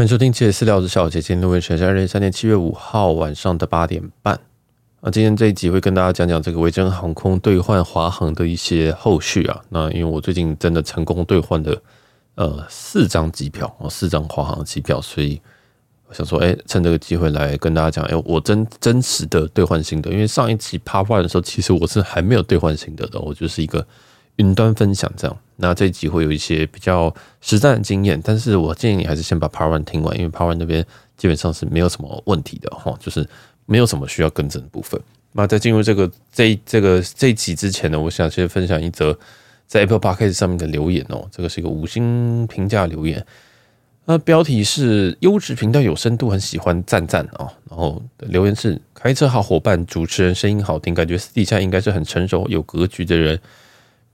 欢迎收听《七月私聊》之小姐，今天录音时间是二零二三年七月五号晚上的八点半。啊，今天这一集会跟大家讲讲这个维珍航空兑换华航的一些后续啊。那因为我最近真的成功兑换了呃四张机票哦，四张华航机票，所以我想说，哎，趁这个机会来跟大家讲，哎，我真真实的兑换心得。因为上一集 Part One 的时候，其实我是还没有兑换心得的，我就是一个云端分享这样。那这一集会有一些比较实战的经验，但是我建议你还是先把 Part One 听完，因为 Part One 那边基本上是没有什么问题的哈，就是。没有什么需要更正的部分。那在进入这个这这个这一集之前呢，我想先分享一则在 Apple Podcast 上面的留言哦。这个是一个五星评价留言，那标题是“优质频道有深度，很喜欢赞赞哦”。然后留言是“开车好伙伴，主持人声音好听，感觉私底下应该是很成熟有格局的人。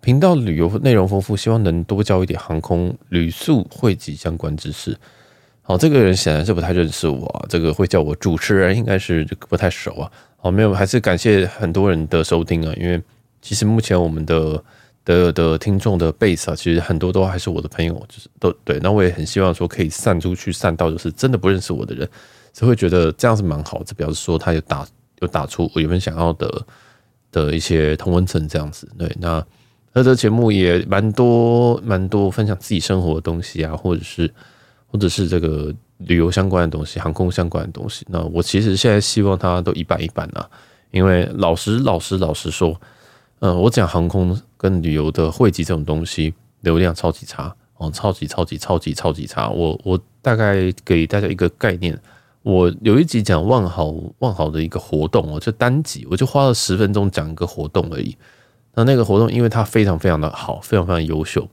频道旅游内容丰富，希望能多教一点航空旅宿汇集相关知识。”好，这个人显然是不太认识我啊，这个会叫我主持人，应该是不太熟啊。好，没有，还是感谢很多人的收听啊，因为其实目前我们的的的听众的 base 啊，其实很多都还是我的朋友，就是都对。那我也很希望说可以散出去，散到就是真的不认识我的人，只会觉得这样是蛮好，这表示说他有打有打出我原本想要的的一些同温层这样子。对，那他的节目也蛮多蛮多分享自己生活的东西啊，或者是。或者是这个旅游相关的东西、航空相关的东西，那我其实现在希望它都一半一半啊，因为老实、老实、老实说，嗯，我讲航空跟旅游的汇集这种东西，流量超级差哦，超级、超级、超级、超级差。我我大概给大家一个概念，我有一集讲万豪万豪的一个活动，我就单集我就花了十分钟讲一个活动而已。那那个活动，因为它非常非常的好，非常非常优秀，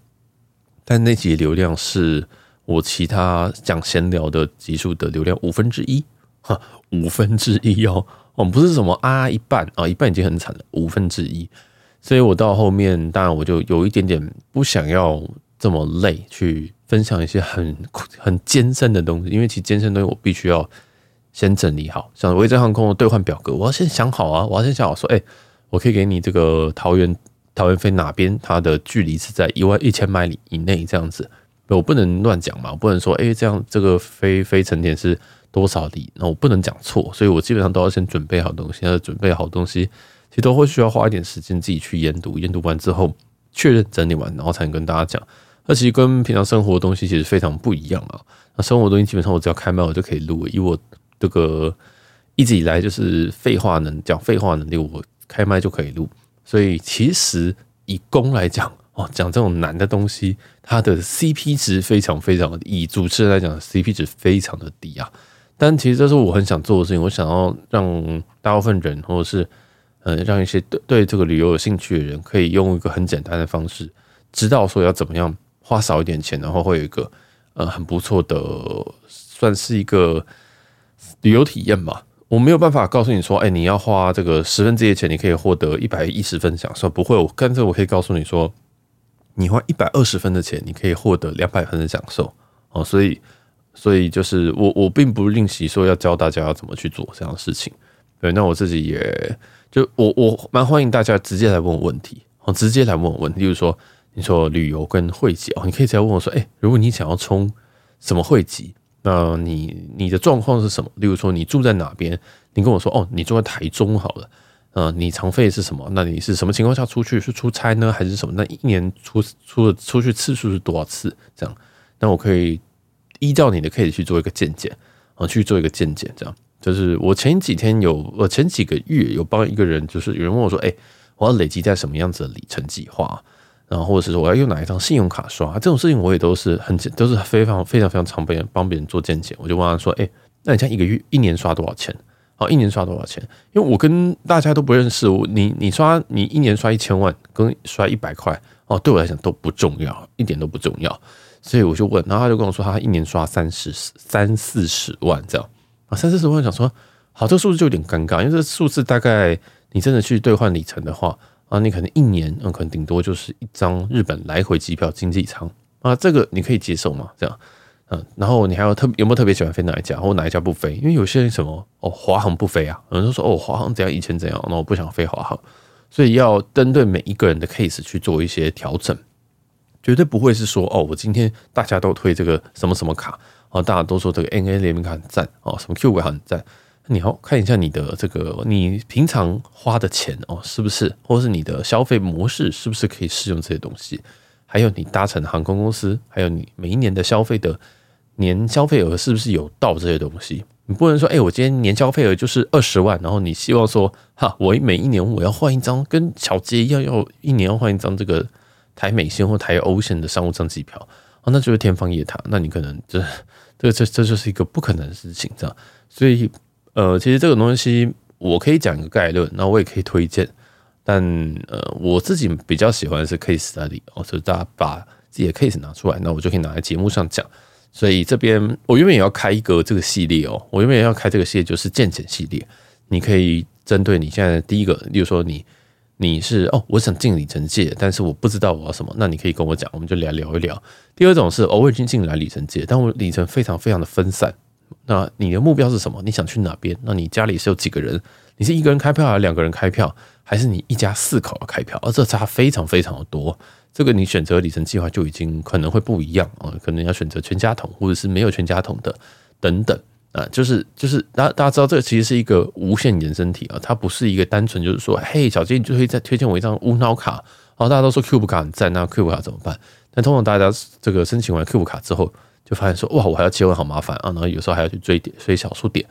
但那集流量是。我其他讲闲聊的集数的流量五分之一，哈，五分之一哦，哦，不是什么啊一半啊，一半已经很惨了，五分之一，所以我到后面当然我就有一点点不想要这么累去分享一些很很艰深的东西，因为其实艰深的东西我必须要先整理好，像维珍航空的兑换表格，我要先想好啊，我要先想好说，哎，我可以给你这个桃园桃园飞哪边，它的距离是在一万一千迈里以内这样子。我不能乱讲嘛，我不能说哎、这样这个飞飞成田是多少里？那我不能讲错，所以我基本上都要先准备好东西。要准备好东西，其实都会需要花一点时间自己去研读，研读完之后确认整理完，然后才能跟大家讲。那其实跟平常生活的东西其实非常不一样啊。那生活东西基本上我只要开麦我就可以录，以我这个一直以来就是废话能讲废话能力，我开麦就可以录。所以其实以公来讲。哦，讲这种难的东西，它的 CP 值非常非常的，以主持人来讲，CP 值非常的低啊。但其实这是我很想做的事情，我想要让大部分人，或者是嗯，让一些对对这个旅游有兴趣的人，可以用一个很简单的方式，知道说要怎么样花少一点钱，然后会有一个呃很不错的，算是一个旅游体验吧。我没有办法告诉你说，哎，你要花这个十分之一的钱，你可以获得一百一十分享受，不会。我干脆我可以告诉你说。你花一百二十分的钱，你可以获得两百分的享受哦，所以，所以就是我我并不吝惜说要教大家要怎么去做这样的事情。对，那我自己也就我我蛮欢迎大家直接来问我问题哦，直接来问我问题，例如说你说旅游跟汇集哦，你可以直接问我说，哎，如果你想要充什么汇集，那你你的状况是什么？例如说你住在哪边？你跟我说哦，你住在台中好了。呃，你常费是什么？那你是什么情况下出去？是出差呢，还是什么？那一年出出的出去次数是多少次？这样，那我可以依照你的 case 去做一个见解啊，去做一个见解。这样，就是我前几天有，我前几个月有帮一个人，就是有人问我说，哎，我要累积在什么样子的里程计划？然后或者是说我要用哪一张信用卡刷？这种事情我也都是很都是非常非常非常常被帮别人做见解。我就问他说，哎，那你像一个月一年刷多少钱？好，一年刷多少钱？因为我跟大家都不认识，我你你刷你一年刷一千万，跟刷一百块哦，对我来讲都不重要，一点都不重要。所以我就问，然后他就跟我说，他一年刷三十三四十万这样啊，三四十万，想说好，这个数字就有点尴尬，因为这数字大概你真的去兑换里程的话啊，你可能一年嗯，可能顶多就是一张日本来回机票经济舱啊，这个你可以接受吗？这样。嗯，然后你还有特有没有特别喜欢飞哪一家，或哪一家不飞？因为有些人什么哦，华航不飞啊，有人说哦，华航怎样以前怎样，那我不想飞华航，所以要针对每一个人的 case 去做一些调整，绝对不会是说哦，我今天大家都推这个什么什么卡啊，大家都说这个 NA 联名卡很赞哦，什么 Q 卡很赞。你要看一下你的这个你平常花的钱哦，是不是，或者是你的消费模式是不是可以适用这些东西？还有你搭乘航空公司，还有你每一年的消费的年消费额是不是有到这些东西？你不能说，哎，我今天年消费额就是二十万，然后你希望说，哈，我每一年我要换一张跟小杰一样，要一年要换一张这个台美线或台欧线的商务舱机票，哦，那就是天方夜谭。那你可能这这这这就是一个不可能的事情，这样，所以。呃，其实这个东西我可以讲一个概论，那我也可以推荐，但呃，我自己比较喜欢是 case study 哦，就是大家把自己的 case 拿出来，那我就可以拿在节目上讲。所以这边我原本也要开一个这个系列哦，我原本也要开这个系列，就是健检系列。你可以针对你现在第一个，例如说你你是哦，我想进里程界，但是我不知道我要什么，那你可以跟我讲，我们就来聊一聊。第二种是偶尔进进来里程界，但我里程非常非常的分散。那你的目标是什么？你想去哪边？那你家里是有几个人？你是一个人开票还是两个人开票？还是你一家四口要开票？而这差非常非常的多。这个你选择里程计划就已经可能会不一样啊，可能要选择全家桶，或者是没有全家桶的等等啊。就是就是，大大家知道，这个其实是一个无限延伸体啊，它不是一个单纯就是说，嘿，小杰，你就可以再推荐我一张无脑卡。然后大家都说 Cube 卡很赞，那 Cube 卡怎么办？但通常大家这个申请完 Cube 卡之后，就发现说哇，我还要切换，好麻烦啊！然后有时候还要去追点，追小数点。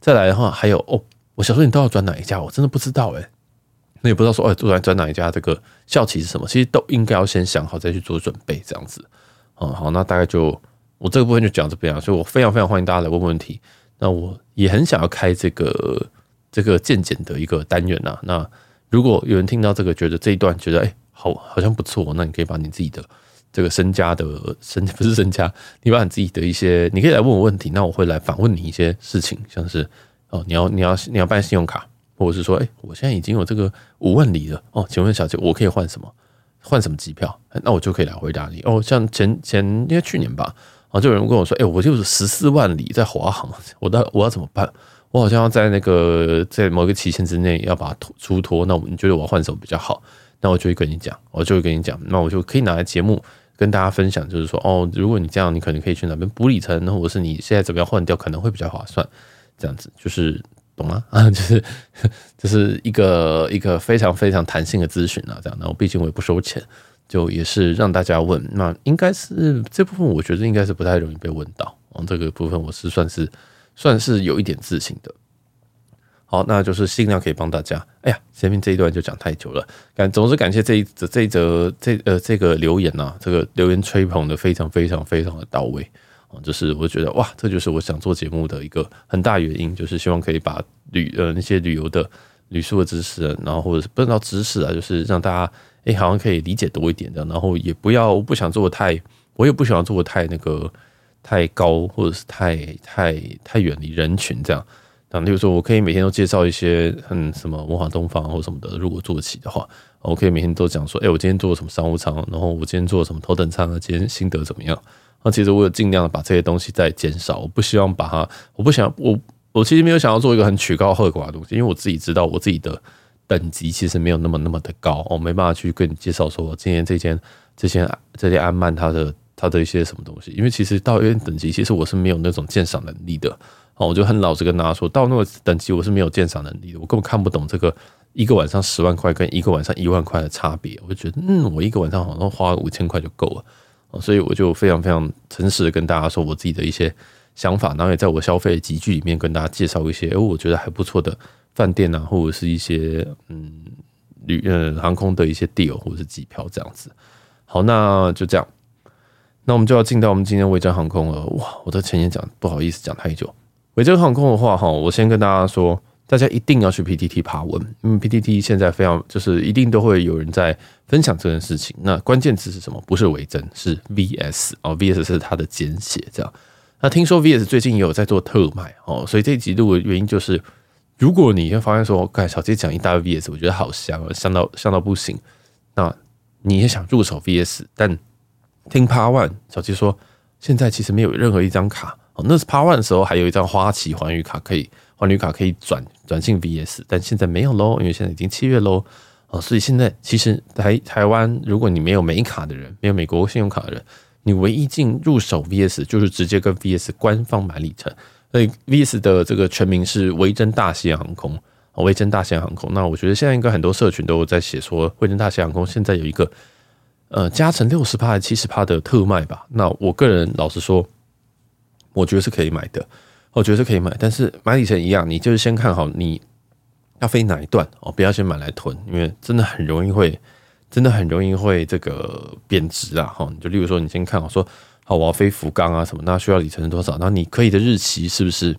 再来的话，还有哦，我小数点都要转哪一家？我真的不知道诶。那也不知道说，哎，转转哪一家？这个效期是什么？其实都应该要先想好，再去做准备，这样子。嗯，好，那大概就我这个部分就讲这边啊。所以我非常非常欢迎大家来问问题。那我也很想要开这个这个健检的一个单元呐。那如果有人听到这个，觉得这一段觉得哎，好好像不错，那你可以把你自己的。这个身家的身不是身家，你把你自己的一些，你可以来问我问题，那我会来反问你一些事情，像是哦，你要你要你要办信用卡，或者是说，哎，我现在已经有这个五万里了，哦，请问小姐，我可以换什么？换什么机票？那我就可以来回答你。哦，像前前因为去年吧，哦，就有人跟我说，哎，我就是十四万里在华航，我到我要怎么办？我好像要在那个在某一个期限之内要把它出脱，那我你觉得我要换什么比较好？那我就会跟你讲，我就会跟你讲，那我就可以拿来节目。跟大家分享，就是说哦，如果你这样，你可能可以去哪边补里程，或者是你现在怎么样换掉，可能会比较划算。这样子就是懂吗？啊，就是这是一个一个非常非常弹性的咨询啊，这样。然后毕竟我也不收钱，就也是让大家问。那应该是这部分，我觉得应该是不太容易被问到。哦，这个部分我是算是算是有一点自信的。好，那就是尽量可以帮大家。哎呀，前面这一段就讲太久了，感总是感谢这一则这一则这呃这个留言呐、啊，这个留言吹捧的非常非常非常的到位啊，就是我觉得哇，这就是我想做节目的一个很大原因，就是希望可以把旅呃那些旅游的旅宿的知识，然后或者是不知道知识啊，就是让大家哎好像可以理解多一点的，然后也不要不想做的太，我也不喜欢做的太那个太高，或者是太太太远离人群这样。那例如说，我可以每天都介绍一些很什么文化东方或什么的，如果做起的话，我可以每天都讲说，哎，我今天做了什么商务舱，然后我今天做了什么头等舱啊，今天心得怎么样？那其实我有尽量的把这些东西再减少，我不希望把它，我不想我我其实没有想要做一个很曲高和寡的东西，因为我自己知道我自己的等级其实没有那么那么的高，我没办法去跟你介绍说今天这间这间这间安曼它的它的一些什么东西，因为其实到一定等级，其实我是没有那种鉴赏能力的。哦，我就很老实跟大家说，到那个等级我是没有鉴赏能力的，我根本看不懂这个一个晚上十万块跟一个晚上一万块的差别。我就觉得，嗯，我一个晚上好像花五千块就够了，所以我就非常非常诚实的跟大家说我自己的一些想法，然后也在我消费的集聚里面跟大家介绍一些，我觉得还不错的饭店啊，或者是一些嗯旅呃航空的一些 deal 或者是机票这样子。好，那就这样，那我们就要进到我们今天维珍航空了。哇，我的前言讲不好意思讲太久。维珍航空的话，哈，我先跟大家说，大家一定要去 PTT 爬文，因为 PTT 现在非常就是一定都会有人在分享这件事情。那关键词是什么？不是维珍，是 VS 哦，VS 是它的简写，这样。那听说 VS 最近也有在做特卖哦，所以这一集录的原因就是，如果你会发现说，刚才小杰讲一大堆 VS，我觉得好香啊，香到香到不行。那你也想入手 VS，但听 Part One 小杰说，现在其实没有任何一张卡。那是 Part One 的时候，还有一张花旗环宇卡可以，环宇卡可以转转进 VS，但现在没有喽，因为现在已经七月喽。哦，所以现在其实台台湾，如果你没有美卡的人，没有美国信用卡的人，你唯一进入手 VS 就是直接跟 VS 官方买里程。所以 VS 的这个全名是维珍大西洋航空，维珍大西洋航空。那我觉得现在应该很多社群都在写说，维珍大西洋航空现在有一个呃加成六十趴还是七十趴的特卖吧。那我个人老实说，我觉得是可以买的，我觉得是可以买。但是买里程一样，你就是先看好你要飞哪一段哦，不要先买来囤，因为真的很容易会，真的很容易会这个贬值啊。哈，就例如说，你先看好说。好，我要飞福冈啊什么？那需要里程是多少？那你可以的日期是不是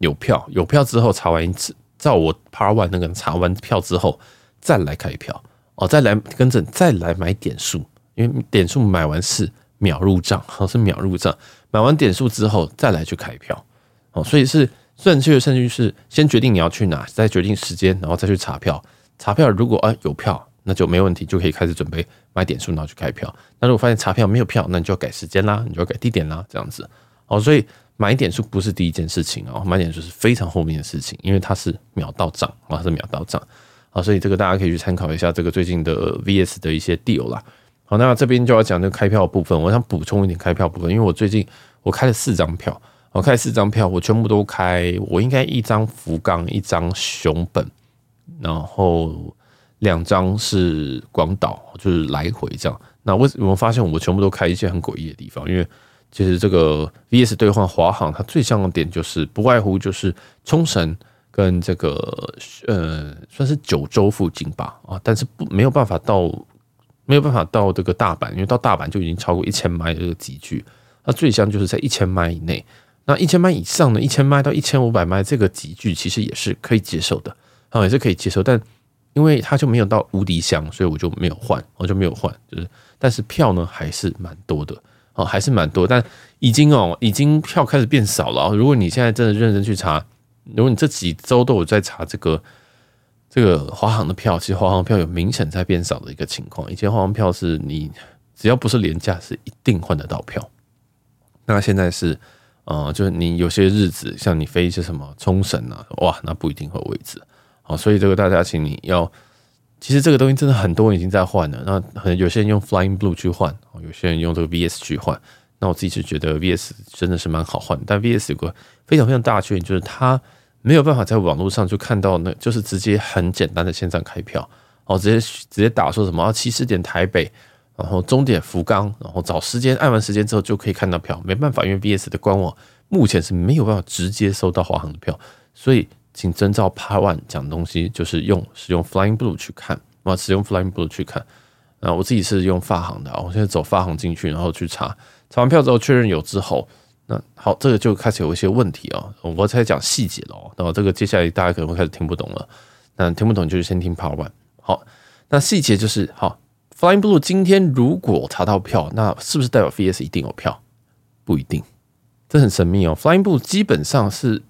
有票？有票之后查完一次，照我 Part One 那个查完票之后再来开票哦，再来跟着再来买点数，因为点数买完是秒入账，好是秒入账。买完点数之后再来去开票哦，所以是正确的顺序是先决定你要去哪，再决定时间，然后再去查票。查票如果啊有票。那就没问题，就可以开始准备买点数，然后去开票。那如果发现查票没有票，那你就要改时间啦，你就要改地点啦，这样子。哦，所以买点数不是第一件事情哦，买点数是非常后面的事情，因为它是秒到账啊，是秒到账啊，所以这个大家可以去参考一下这个最近的 VS 的一些 deal 啦。好，那这边就要讲这个开票部分，我想补充一点开票部分，因为我最近我开了四张票，我开四张票，我全部都开，我应该一张福冈，一张熊本，然后。两张是广岛，就是来回这样。那为什么发现我全部都开一些很诡异的地方？因为其实这个 VS 兑换华航，它最像的点就是不外乎就是冲绳跟这个呃，算是九州附近吧啊，但是不没有办法到没有办法到这个大阪，因为到大阪就已经超过一千迈的这个级距。那最香就是在一千迈以内，那一千迈以上呢，一千迈到一千五百迈这个级距其实也是可以接受的啊，也是可以接受，但。因为它就没有到无敌香，所以我就没有换，我就没有换。就是，但是票呢还是蛮多的哦，还是蛮多。但已经哦，已经票开始变少了。如果你现在真的认真去查，如果你这几周都有在查这个这个华航的票，其实华航票有明显在变少的一个情况。以前华航票是你只要不是廉价，是一定换得到票。那现在是，呃，就是你有些日子，像你飞一些什么冲绳啊，哇，那不一定会有位置。哦，所以这个大家，请你要，其实这个东西真的很多人已经在换了。那可能有些人用 Flying Blue 去换，有些人用这个 VS 去换。那我自己是觉得 VS 真的是蛮好换，但 VS 有个非常非常大的缺点，就是它没有办法在网络上就看到，那就是直接很简单的线上开票，哦，直接直接打说什么起始点台北，然后终点福冈，然后找时间按完时间之后就可以看到票。没办法，因为 VS 的官网目前是没有办法直接收到华航的票，所以。请遵照 Part One 讲东西，就是用使用 Flying Blue 去看，啊，使用 Flying Blue 去看。啊，我自己是用发航的，我现在走发航进去，然后去查，查完票之后确认有之后，那好，这个就开始有一些问题啊，我才讲细节了哦。然后这个接下来大家可能会开始听不懂了，那听不懂就是先听 Part One。好，那细节就是好，Flying Blue 今天如果查到票，那是不是代表 VS 一定有票？不一定，这很神秘哦。Flying Blue 基本上是。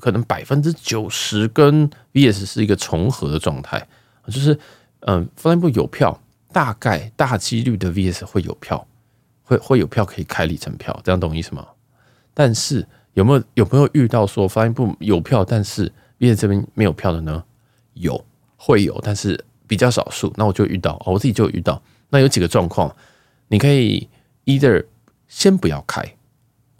可能百分之九十跟 VS 是一个重合的状态，就是嗯，Flying Blue 有票，大概大几率的 VS 会有票，会会有票可以开里程票，这样懂意思吗？但是有没有有没有遇到说 Flying Blue 有票，但是 VS 这边没有票的呢？有，会有，但是比较少数。那我就遇到，我自己就遇到。那有几个状况，你可以 either 先不要开，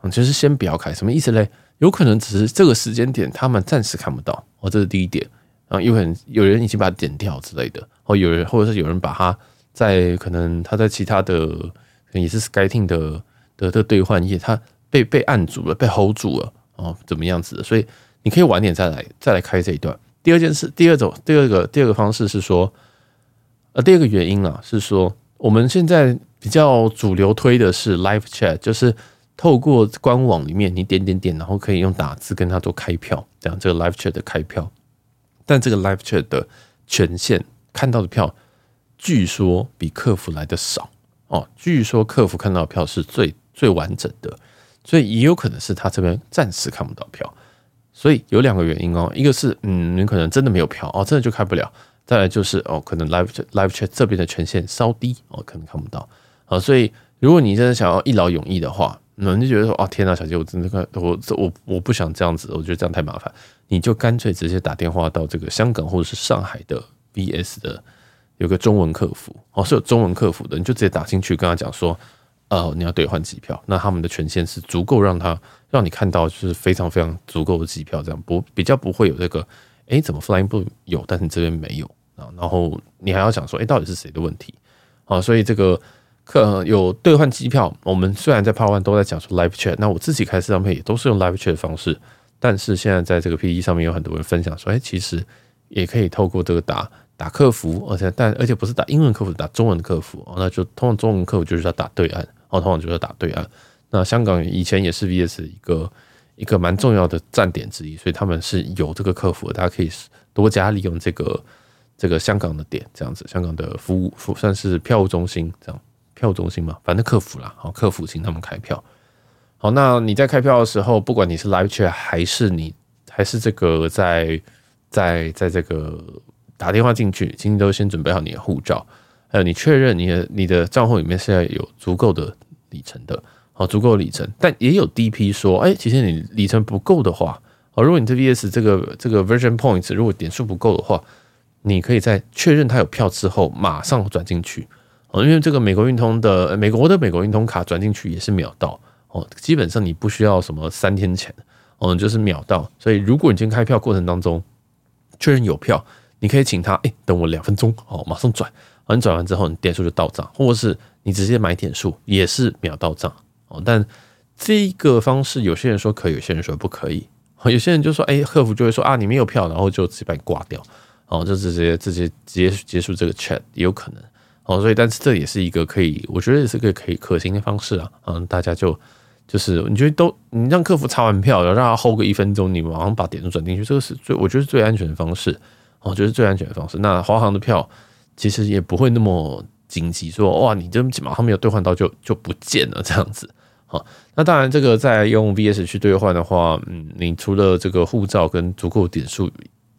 嗯，就是先不要开，什么意思嘞？有可能只是这个时间点，他们暂时看不到哦，这是第一点啊。有可能有人已经把它点掉之类的，哦有人，或者是有人把它在可能他在其他的也是 SkyTeam 的的的兑换页，他被被按住了，被 hold 住了哦，怎么样子的？所以你可以晚点再来再来开这一段。第二件事，第二种，第二个第二个方式是说，呃，第二个原因啊是说，我们现在比较主流推的是 Live Chat，就是。透过官网里面，你点点点，然后可以用打字跟他做开票，这样这个 live chat 的开票。但这个 live chat 的权限看到的票，据说比客服来的少哦。据说客服看到的票是最最完整的，所以也有可能是他这边暂时看不到票。所以有两个原因哦，一个是嗯，你可能真的没有票哦，真的就开不了。再来就是哦，可能 live live chat 这边的权限稍低哦，可能看不到啊。所以如果你真的想要一劳永逸的话，那你就觉得说啊，天呐，小杰，我真的看我我我不想这样子，我觉得这样太麻烦。你就干脆直接打电话到这个香港或者是上海的 VS 的有个中文客服哦，是有中文客服的，你就直接打进去跟他讲说，呃，你要兑换机票，那他们的权限是足够让他让你看到，就是非常非常足够的机票，这样不比较不会有这个，哎、怎么 Flying Blue 有，但是这边没有啊？然后你还要想说，哎、到底是谁的问题？啊，所以这个客有兑换机票，我们虽然在 Part One 都在讲说 Live Chat，那我自己开视障配也都是用 Live Chat 的方式，但是现在在这个 PTT 上面有很多人分享说，哎、其实也可以透过这个打。打客服，而且但而且不是打英文客服，打中文客服，那就通过中文客服就是要打对岸哦，通常就是打对岸。那香港以前也是 VS 一个一个蛮重要的站点之一，所以他们是有这个客服的，大家可以多加利用这个这个香港的点，这样子，香港的服务服算是票务中心这样，票务中心嘛，反正客服啦，好，客服请他们开票。好，那你在开票的时候，不管你是 Live Chat 还是你还是这个在在在这个。打电话进去，请你都先准备好你的护照，还有你确认你的你的账户里面是要有足够的里程的，好，足够里程。但也有 DP 说，哎，其实你里程不够的话，哦，如果你这 VS 这个这个 Version Points 如果点数不够的话，你可以在确认他有票之后马上转进去，哦，因为这个美国运通的美国的美国运通卡转进去也是秒到，哦，基本上你不需要什么三天前，哦，就是秒到。所以如果你今天开票过程当中确认有票。你可以请他，哎、等我两分钟，哦，马上转。你转完之后，你点数就到账，或者是你直接买点数，也是秒到账。哦，但这个方式，有些人说可以，有些人说不可以。有些人就说，哎、客服就会说啊，你没有票，然后就直接把你挂掉，哦，就直接直接直接结束这个 chat 也有可能。哦，所以，但是这也是一个可以，我觉得也是个可以可行的方式啊。嗯，大家就就是你觉得都，你让客服查完票，然后让他 hold 个一分钟，你马上把点数转进去，这个是最，我觉得是最安全的方式。哦，就是最安全的方式。那华航的票其实也不会那么紧急，说哇，你这马上没有兑换到就就不见了这样子。好，那当然这个在用 VS 去兑换的话，嗯，你除了这个护照跟足够点数，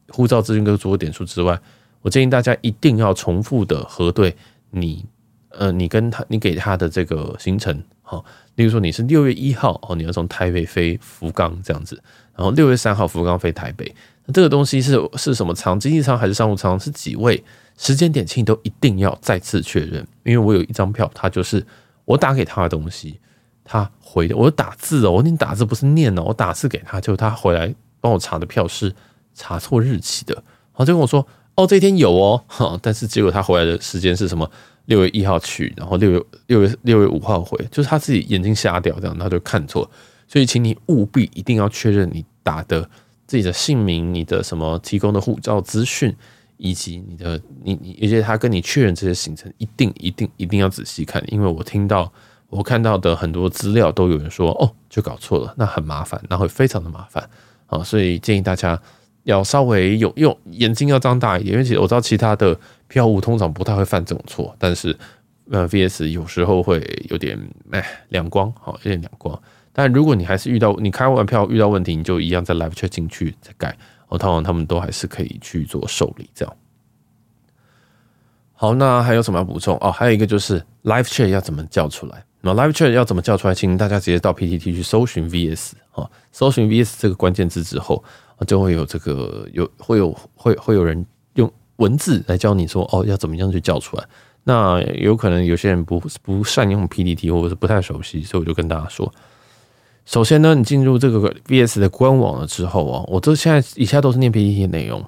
护照资讯跟足够点数之外，我建议大家一定要重复的核对你，呃，你跟他你给他的这个行程。好，例如说你是六月一号哦，你要从台北飞福冈这样子，然后六月三号福冈飞台北。这个东西是是什么舱？经济舱还是商务舱？是几位？时间点，请你都一定要再次确认。因为我有一张票，他就是我打给他的东西，他回的，我打字哦，我念打字不是念哦，我打字给他，就他回来帮我查的票是查错日期的，然后就跟我说哦，这一天有哦，哈，但是结果他回来的时间是什么？六月一号去，然后六月六月六月五号回，就是他自己眼睛瞎掉这样，他就看错。所以，请你务必一定要确认你打的。自己的姓名、你的什么提供的护照资讯，以及你的你你，而且他跟你确认这些行程，一定一定一定要仔细看，因为我听到我看到的很多资料都有人说哦，就搞错了，那很麻烦，那会非常的麻烦啊，所以建议大家要稍微有用眼睛要张大一点，因为其实我知道其他的票务通常不太会犯这种错，但是呃 VS 有时候会有点哎两光，好有点两光。但如果你还是遇到你开完票遇到问题，你就一样在 live chat 进去再改，哦，通常他们都还是可以去做受理这样。好，那还有什么要补充哦？还有一个就是 live chat 要怎么叫出来？那 live chat 要怎么叫出来？请大家直接到 PTT 去搜寻 VS 啊，搜寻 VS 这个关键字之后，就会有这个有会有会会有人用文字来教你说哦，要怎么样去叫出来。那有可能有些人不不善用 PTT 或者是不太熟悉，所以我就跟大家说。首先呢，你进入这个 VS 的官网了之后哦，我这现在以下都是念 PPT 内容。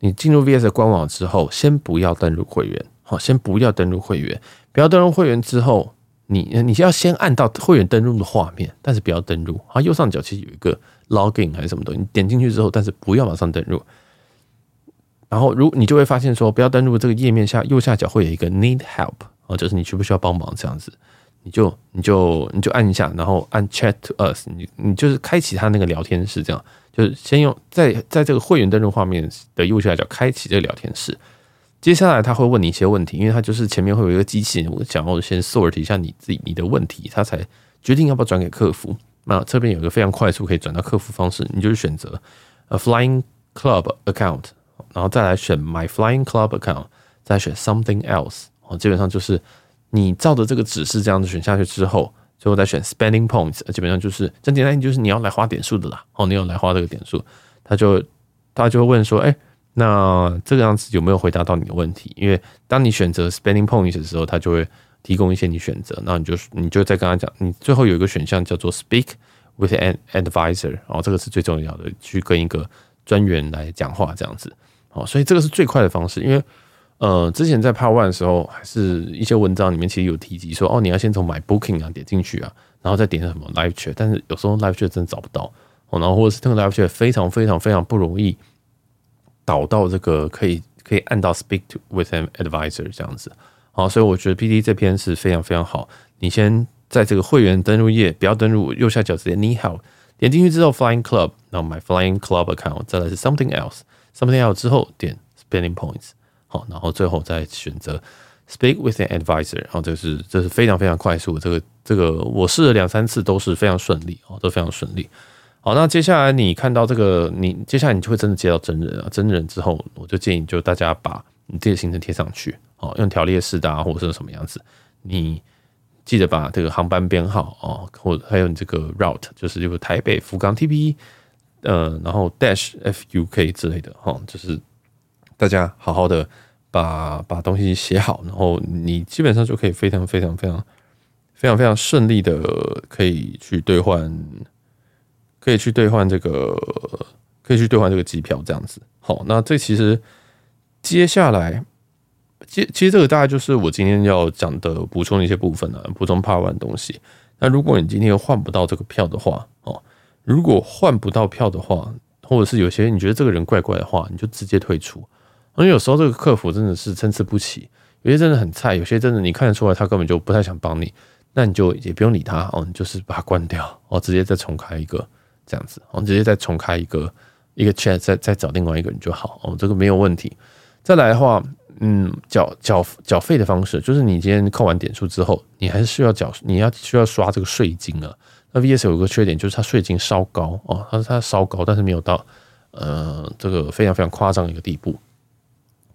你进入 VS 的官网之后，先不要登录会员，好，先不要登录会员，不要登录会员之后，你你要先按到会员登录的画面，但是不要登录。啊，右上角其实有一个 login 还是什么东西，你点进去之后，但是不要马上登录。然后如你就会发现说，不要登录这个页面下右下角会有一个 need help 啊，就是你需不需要帮忙这样子。你就你就你就按一下，然后按 Chat to us，你你就是开启他那个聊天室，这样就是先用在在这个会员登录画面的右下角开启这个聊天室。接下来他会问你一些问题，因为他就是前面会有一个机器人，我想要先 sort 一下你自己你的问题，他才决定要不要转给客服。那这边有一个非常快速可以转到客服方式，你就是选择 a Flying Club account，然后再来选 My Flying Club account，再选 Something else，哦，基本上就是。你照着这个指示这样子选下去之后，最后再选 spending points，基本上就是真简单，就是你要来花点数的啦。哦，你要来花这个点数，他就他就会问说，哎，那这个样子有没有回答到你的问题？因为当你选择 spending points 的时候，他就会提供一些你选择，然后你就你就再跟他讲，你最后有一个选项叫做 Speak with an advisor，然后这个是最重要的，去跟一个专员来讲话这样子。哦，所以这个是最快的方式，因为呃，之前在 Part One 的时候，还是一些文章里面其实有提及说，哦，你要先从 My Booking 啊点进去啊，然后再点什么 Live Chat，但是有时候 Live Chat 真的找不到，哦，然后或者是这个 Live Chat 非常非常非常不容易导到这个可以可以按到 Speak to with an advisor 这样子。好，所以我觉得 P D 这篇是非常非常好。你先在这个会员登录页，不要登录右下角直接 Need Help，点进去之后 Flying Club，然后 My Flying Club Account，再来是 Something Else，Something Else 之后点 Spending Points，然后最后再选择 Speak with an Advisor，然后这是这是非常非常快速。这个这个我试了两三次都是非常顺利哦，都非常顺利。好，那接下来你看到这个，你接下来你就会真的接到真人啊，真人之后，我就建议就大家把你自己的行程贴上去。哦，用条列式的啊，或者是什么样子？你记得把这个航班编号哦，或者还有你这个 route，就是这个台北福冈 TP，呃，然后 dash FUK 之类的哈，就是大家好好的把把东西写好，然后你基本上就可以非常非常非常非常非常顺利的可以去兑换，可以去兑换这个，可以去兑换这个机票这样子。好，那这其实接下来。其其实这个大概就是我今天要讲的补充的一些部分了，补充 Part One 东西。那如果你今天换不到这个票的话，哦，如果换不到票的话，或者是有些你觉得这个人怪怪的话，你就直接退出。因为有时候这个客服真的是参差不齐，有些真的很菜，有些真的你看得出来他根本就不太想帮你，那你就也不用理他哦，你就是把它关掉哦，直接再重开一个这样子，哦，直接再重开一个一个 chat，再再找另外一个人就好哦，这个没有问题。再来的话。嗯，缴缴缴费的方式就是你今天扣完点数之后，你还是需要缴，你要需要刷这个税金啊。那 VS 有个缺点，就是它税金稍高哦，它它稍高，但是没有到呃这个非常非常夸张的一个地步。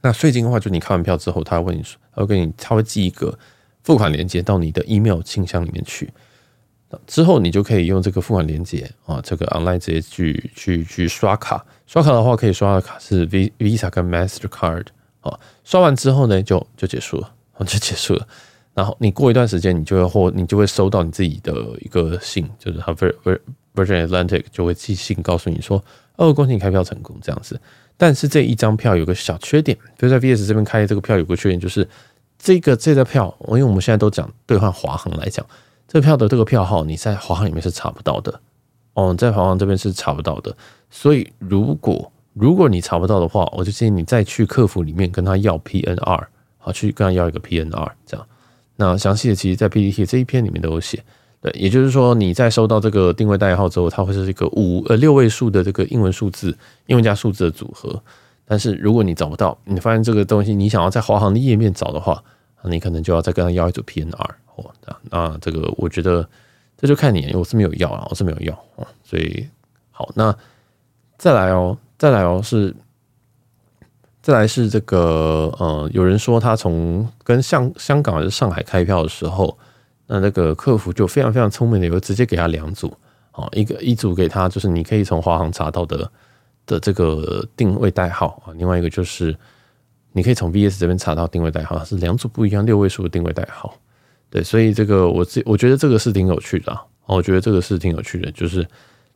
那税金的话，就你开完票之后，他会问你说，他会给你，他会寄一个付款链接到你的 email 信箱里面去，之后你就可以用这个付款链接啊，这个 online 直接去去去刷卡。刷卡的话，可以刷的卡是 V Visa 跟 Mastercard。啊，刷完之后呢，就就结束了，就结束了。然后你过一段时间，你就会或你就会收到你自己的一个信，就是他 Virgin Atlantic 就会寄信告诉你说，哦，恭喜你开票成功这样子。但是这一张票有个小缺点，就在 VS 这边开这个票有个缺点，就是这个这张票，因为我们现在都讲兑换华航来讲，这票的这个票号你在华航里面是查不到的，哦，在华航这边是查不到的。所以如果如果你查不到的话，我就建议你再去客服里面跟他要 PNR，好，去跟他要一个 PNR，这样。那详细的其实，在 PTT 这一篇里面都有写。对，也就是说，你在收到这个定位代号之后，它会是一个五呃六位数的这个英文数字，英文加数字的组合。但是如果你找不到，你发现这个东西你想要在华航的页面找的话，你可能就要再跟他要一组 PNR。哦，那这个我觉得这就看你，我是没有要啊，我是没有要啊，所以好，那再来哦。再来哦，是再来是这个呃，有人说他从跟香香港还是上海开票的时候，那那个客服就非常非常聪明的，有直接给他两组啊，一个一组给他就是你可以从华航查到的的这个定位代号啊，另外一个就是你可以从 VS 这边查到定位代号，是两组不一样六位数的定位代号。对，所以这个我自我觉得这个是挺有趣的啊，我觉得这个是挺有趣的，就是。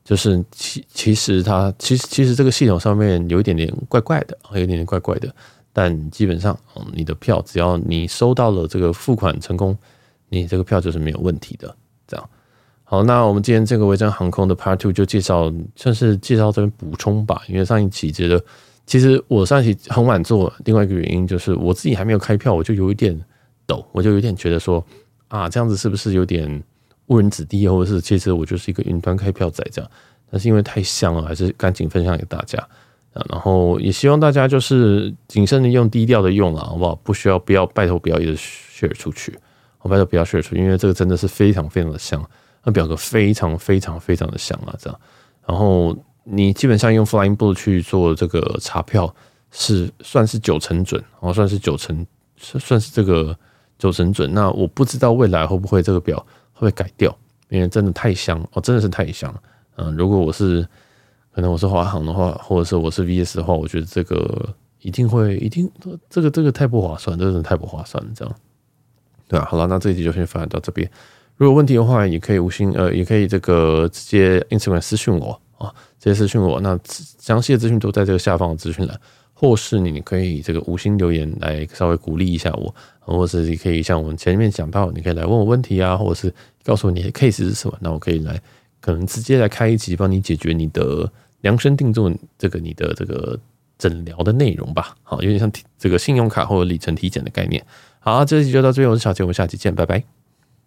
就是其其实它其实其实这个系统上面有一点点怪怪的，有一点点怪怪的，但基本上，嗯，你的票只要你收到了这个付款成功，你这个票就是没有问题的。这样，好，那我们今天这个维珍航空的 Part Two 就介绍，算是介绍这边补充吧。因为上一期觉得，其实我上一期很晚做，另外一个原因就是我自己还没有开票，我就有一点抖，我就有点觉得说啊，这样子是不是有点。误人子弟，或者是其实我就是一个云端开票仔这样，但是因为太香了，还是赶紧分享给大家啊。然后也希望大家就是谨慎的用，低调的用了，好不好？不需要，不要，拜托不要一直 share 出去，我拜托不要 share 出，因为这个真的是非常非常的香，那表格非常非常非常的香啊，这样。然后你基本上用 Flying Blue 去做这个查票，是算是九成准，哦，算是九成，算算是这个九成准。那我不知道未来会不会这个表。会改掉，因为真的太香哦，真的是太香。嗯，如果我是可能我是华航的话，或者是我是 VS 的话，我觉得这个一定会一定这个这个太不划算，真的太不划算了。这样，对啊，好了，那这一集就先分享到这边。如果问题的话，也可以无心呃，也可以这个直接 Instagram 私讯我啊，直接私讯我。那详细的资讯都在这个下方的资讯栏，或是你可以这个五星留言来稍微鼓励一下我，或是你可以像我们前面讲到，你可以来问我问题啊，或者是告诉我你的 case 是什么，那我可以来可能直接来开一集帮你解决你的量身定做这个你的这个诊疗的内容吧。好，有点像这个信用卡或者里程体检的概念。好，这期就到这边，我是小杰，我们下期见，拜拜。